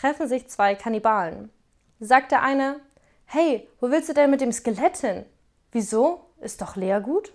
treffen sich zwei Kannibalen. Sagt der eine, hey, wo willst du denn mit dem Skelett hin? Wieso? Ist doch Lea gut?